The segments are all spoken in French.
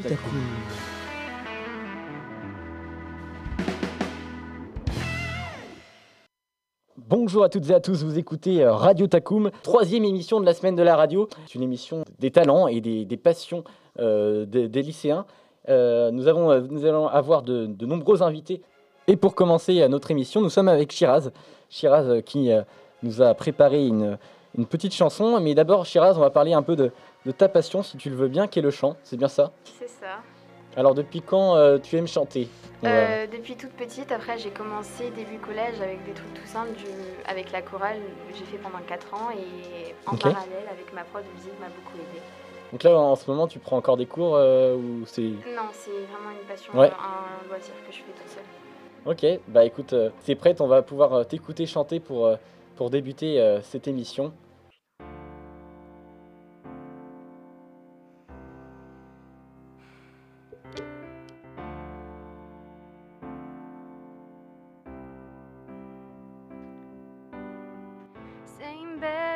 Taku. Bonjour à toutes et à tous, vous écoutez euh, Radio Takoum, troisième émission de la semaine de la radio. C'est une émission des talents et des, passions euh, des, lycéens. Euh, nous, allons avoir de, nombreux invités. Et pour commencer notre émission, nous sommes avec Shiraz. Shiraz qui nous a préparé une, une petite chanson. Mais d'abord, Shiraz, on va parler un peu de, de ta passion, si tu le veux bien, qui est le chant. C'est bien ça? C'est ça. Alors, depuis quand euh, tu aimes chanter? Euh, depuis toute petite, après j'ai commencé début collège avec des trucs tout simples, du- avec la chorale, j'ai fait pendant 4 ans et en parallèle avec ma prof de musique m'a beaucoup aidé. Donc là, en ce moment, tu prends encore des cours euh, ou c'est... Non, c'est vraiment une passion, Ouais. un loisir que je fais toute seule. Ok, bah écoute, c'est prête, on va pouvoir t'écouter chanter pour, pour débuter cette émission.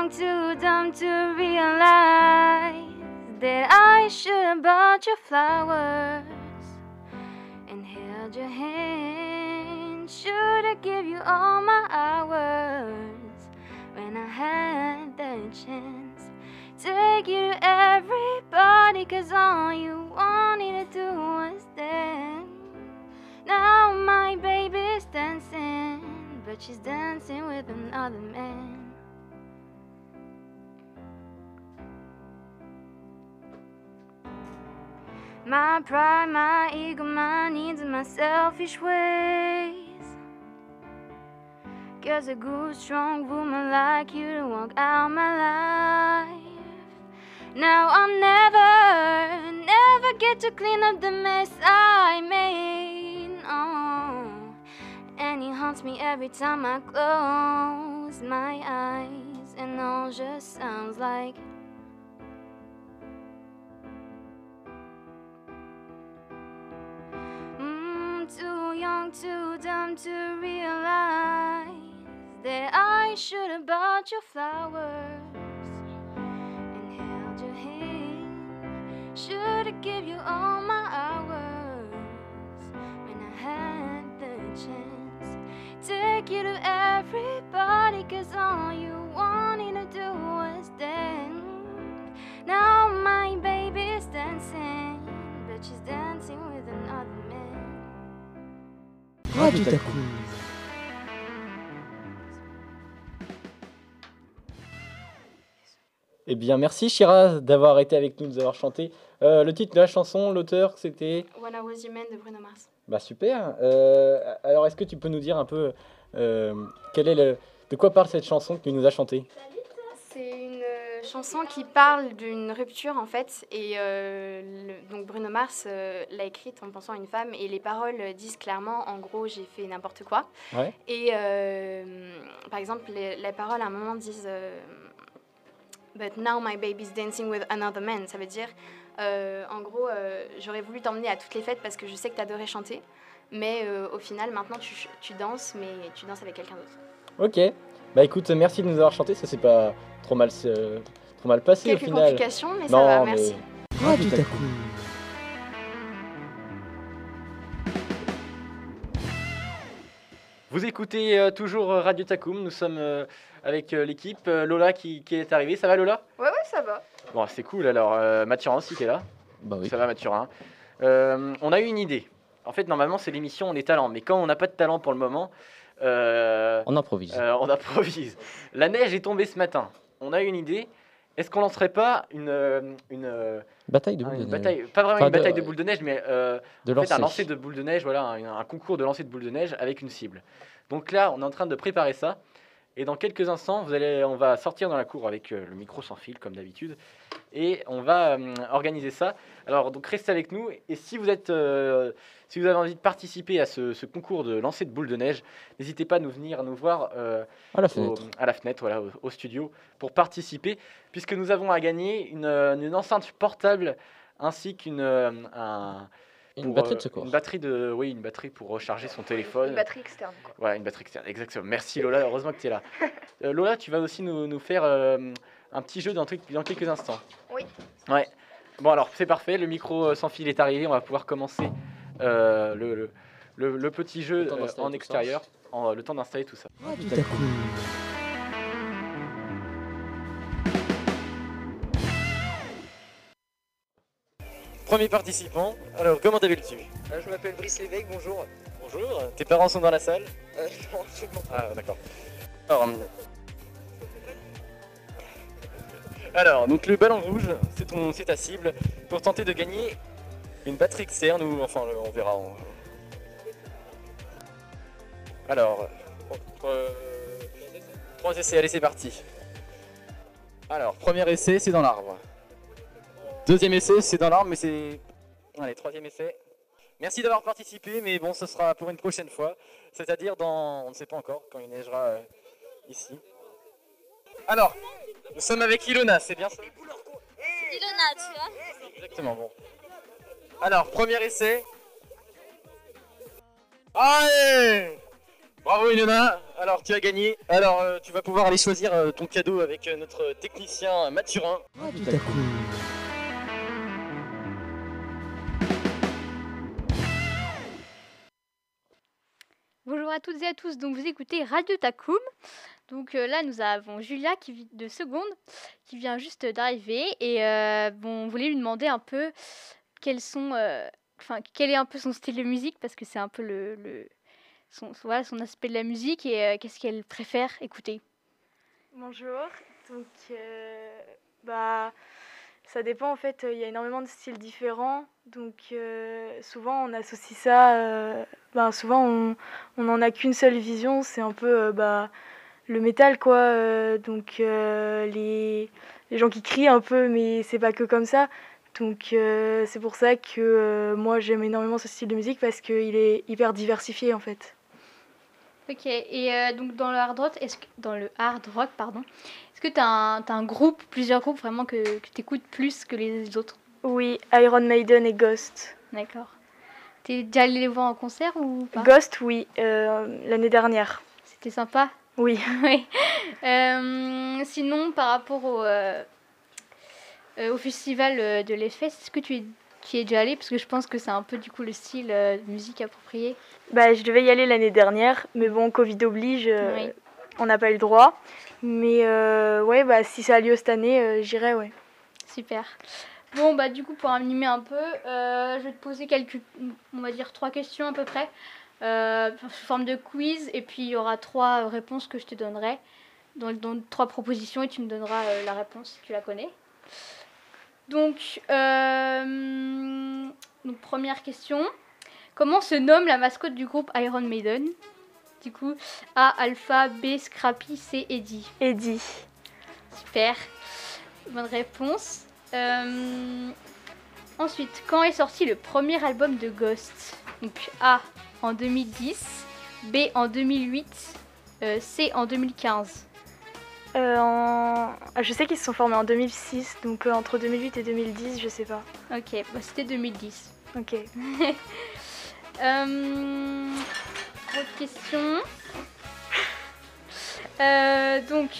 Young, too dumb to realize that I should have bought you flowers and held your hand. Should have give you all my hours when I had the chance. Take you to everybody, cause all you wanted to do was dance. Now my baby's dancing, but she's dancing with another man. My pride, my ego, my needs, and my selfish ways. Cause a good, strong woman like you to walk out my life. Now I'll never, never get to clean up the mess I made. Oh, and it haunts me every time I close my eyes, and all just sounds like. Too dumb to realize that I should have bought you flowers and held your hand. Should have given you all my hours when I had the chance. Take you to everybody, cause all you wanted to do was dance. Now my baby's dancing, but she's dancing with another man. Radio Taku. Eh bien, merci Shiraz d'avoir été avec nous, de nous avoir chanté. Euh, le titre de la chanson, l'auteur, c'était... When I Was Human de Bruno Mars. Bah super. Euh, alors, est-ce que tu peux nous dire un peu euh, quel est le... de quoi parle cette chanson que tu nous as chantée? C'est chanson qui parle d'une rupture en fait, et euh, le- donc Bruno Mars euh, l'a écrite en pensant à une femme, et les paroles disent clairement, en gros, j'ai fait n'importe quoi. Ouais. Et euh, par exemple, les, les paroles à un moment disent But now my baby's dancing with another man. Ça veut dire, euh, en gros, euh, j'aurais voulu t'emmener à toutes les fêtes parce que je sais que t'adorais chanter, mais euh, au final, maintenant tu, tu danses, mais tu danses avec quelqu'un d'autre. Ok. Bah écoute, merci de nous avoir chanté. Ça c'est pas trop mal, trop mal passé Quelques au final. complications, mais ça va, mais- merci. Radio Taku. Vous écoutez euh, toujours euh, Radio Takoum. Nous sommes euh, avec euh, l'équipe. Euh, Lola qui, qui est arrivée. Ça va Lola? Ouais, ouais, ça va. Bon, c'est cool. Alors, euh, Mathurin aussi qui est là. Bah oui. Ça va Mathurin? Euh, on a eu une idée. En fait, normalement, c'est l'émission On est talent. Mais quand on n'a pas de talent pour le moment, euh, On improvise. euh, on improvise. La neige est tombée ce matin. On a eu une idée. Est-ce qu'on lancerait pas une, euh, une, euh, Bataille de une boules de neige. bataille, pas vraiment Enfin, une de- bataille de boules de neige, mais euh, De en fait, un lancer. lancer de boules de neige, voilà, un, un concours de lancer de boules de neige avec une cible. Donc là, on est en train de préparer ça. Et dans quelques instants, vous allez, on va sortir dans la cour avec euh, le micro sans fil, comme d'habitude. Et on va euh, organiser ça. Alors, donc, restez avec nous. Et si vous, êtes, euh, si vous avez envie de participer à ce, ce concours de lancer de boules de neige, n'hésitez pas à nous venir nous voir euh, À la au- fenêtre. à la fenêtre, voilà, au, au studio, pour participer, puisque nous avons à gagner une, une enceinte portable ainsi qu'une Une batterie euh, de secours. Une batterie de, oui, une batterie pour recharger son téléphone. Une batterie externe. Quoi. Voilà, une batterie externe, exactement. Merci Lola, heureusement que tu es là. Euh, Lola, tu vas aussi nous, nous faire euh, un petit jeu dans, truc- dans quelques instants. Oui. Ouais. Bon alors, c'est parfait, le micro sans fil est arrivé, on va pouvoir commencer euh, le, le, le- le petit jeu euh, en tout extérieur, en, le temps d'installer tout ça. Radio Taku. Premier participant, alors comment t'appelles-tu? Euh, je m'appelle Brice Lévesque, bonjour. Bonjour, tes parents sont dans la salle? Euh, non, absolument pas. Ah, d'accord. Alors, alors, donc le ballon rouge, c'est ton, c'est ta cible pour tenter de gagner une batterie externe ou enfin on verra. on- Alors, euh, trois essais, allez c'est parti. Alors, premier essai, c'est dans l'arbre. Deuxième essai, c'est dans l'arbre, mais c'est. Allez, troisième essai. Merci d'avoir participé, mais bon, ce sera pour une prochaine fois. C'est-à-dire dans. On ne sait pas encore, quand il neigera euh, ici. Alors, nous sommes avec Ilona, c'est bien ça? Ilona, tu vois Exactement, bon. Alors, premier essai. Allez Bravo Ilona Alors, tu as gagné. Alors, euh, tu vas pouvoir aller choisir euh, ton cadeau avec euh, notre technicien Mathurin. Radio Taku. Bonjour toutes et à tous, donc vous écoutez Radio Takum. Donc euh, là nous avons Julia qui vit de seconde, qui vient juste d'arriver et euh, bon, on voulait lui demander un peu quels sont, euh, enfin quel est un peu son style de musique parce que c'est un peu le, le- son, voilà, son aspect de la musique et qu'est-ce qu'elle préfère écouter? Bonjour. Donc, bah, ça dépend en fait. Il y a énormément de styles différents. Donc, euh, souvent on associe ça. euh, ben, souvent on on n'en a qu'une seule vision. C'est un peu euh, bah, le métal quoi. euh, donc euh, les les gens qui crient un peu, mais c'est pas que comme ça. Donc euh, c'est pour ça que euh, moi j'aime énormément ce style de musique parce qu'il est hyper diversifié en fait. Ok, et euh, donc dans le hard rock, est-ce que, dans le hard rock, pardon, est-ce que tu as, un t'as un groupe, plusieurs groupes vraiment que, que tu écoutes plus que les autres? Oui, Iron Maiden et Ghost. D'accord. T'es déjà allé les voir en concert ou pas? Ghost, oui, euh, l'année dernière. C'était sympa? Oui. Oui. Euh, sinon, par rapport au, euh, au festival de l'EFES, est-ce que tu es, tu es déjà allé? Parce que je pense que c'est un peu du coup le style de musique approprié. Bah, je devais y aller l'année dernière, mais bon, Covid oblige, Oui. on n'a pas eu le droit. Mais euh, ouais, bah, si ça a lieu cette année, euh, j'irai, ouais. Super. Bon, bah du coup, pour animer un peu, euh, je vais te poser quelques, on va dire, trois questions à peu près, sous forme de quiz, et puis il y aura trois réponses que je te donnerai, dans, dans trois propositions, et tu me donneras la réponse si tu la connais. Donc, première question. Comment se nomme la mascotte du groupe Iron Maiden? Du coup, A, Alpha, B, Scrappy, C, Eddie. Eddie. Super. Bonne réponse. Euh, Ensuite, quand est sorti le premier album de Ghost? Donc A en 2010, B en 2008, euh, C en 2015. Euh, en- ah, Je sais qu'ils se sont formés en 2006, donc euh, entre 2008 et 2010, je sais pas. Ok, bah, c'était 2010. Ok. Autre question. Euh, donc,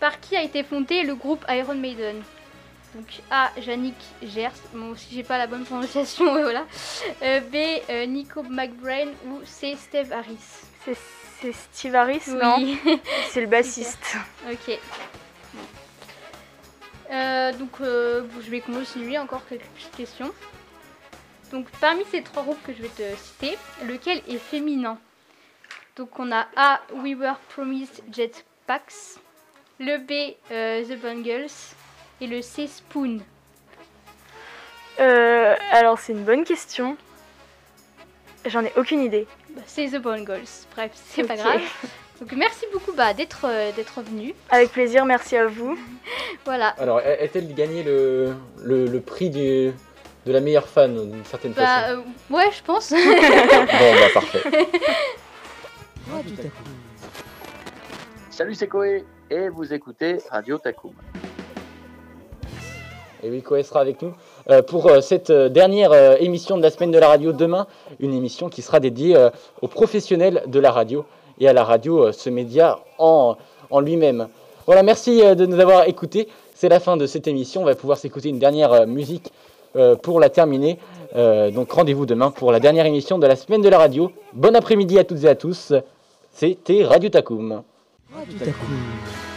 par qui a été fondé le groupe Iron Maiden? Donc A. Yannick Gers. Bon, si j'ai pas la bonne prononciation, voilà. Euh, B. euh, Nico McBrain ou C. Steve Harris? C'est c'est Steve Harris, non? C'est le bassiste. ok. Euh, donc, je vais continuer encore quelques petites questions. Donc, parmi ces trois groupes que je vais te citer, lequel est féminin? Donc, on a A. We Were Promised Jetpacks, le B. euh, The Bungles et le C. Spoon. Euh, alors, c'est une bonne question. J'en ai aucune idée. Bah, c'est The Bungles. Bref, c'est pas grave. Donc merci beaucoup bah, d'être euh, d'être venu. Avec plaisir, merci à vous. Voilà. Alors, a-t-elle gagné le, le, le prix du, de la meilleure fan d'une certaine Bah façon euh, ouais, je pense. Bon, bah parfait. Radio Taku. Salut, c'est Koé et vous écoutez Radio Takoum. Et oui, Koé sera avec nous euh, pour euh, cette dernière émission de la semaine de la radio demain. Une émission qui sera dédiée aux professionnels de la radio et à la radio, ce média en, en lui-même. Voilà, merci de nous avoir écoutés. C'est la fin de cette émission. On va pouvoir s'écouter une dernière musique pour la terminer. Euh, donc rendez-vous demain pour la dernière émission de la semaine de la radio. Bon après-midi à toutes et à tous. C'était Radio Takoum. Radio Taku.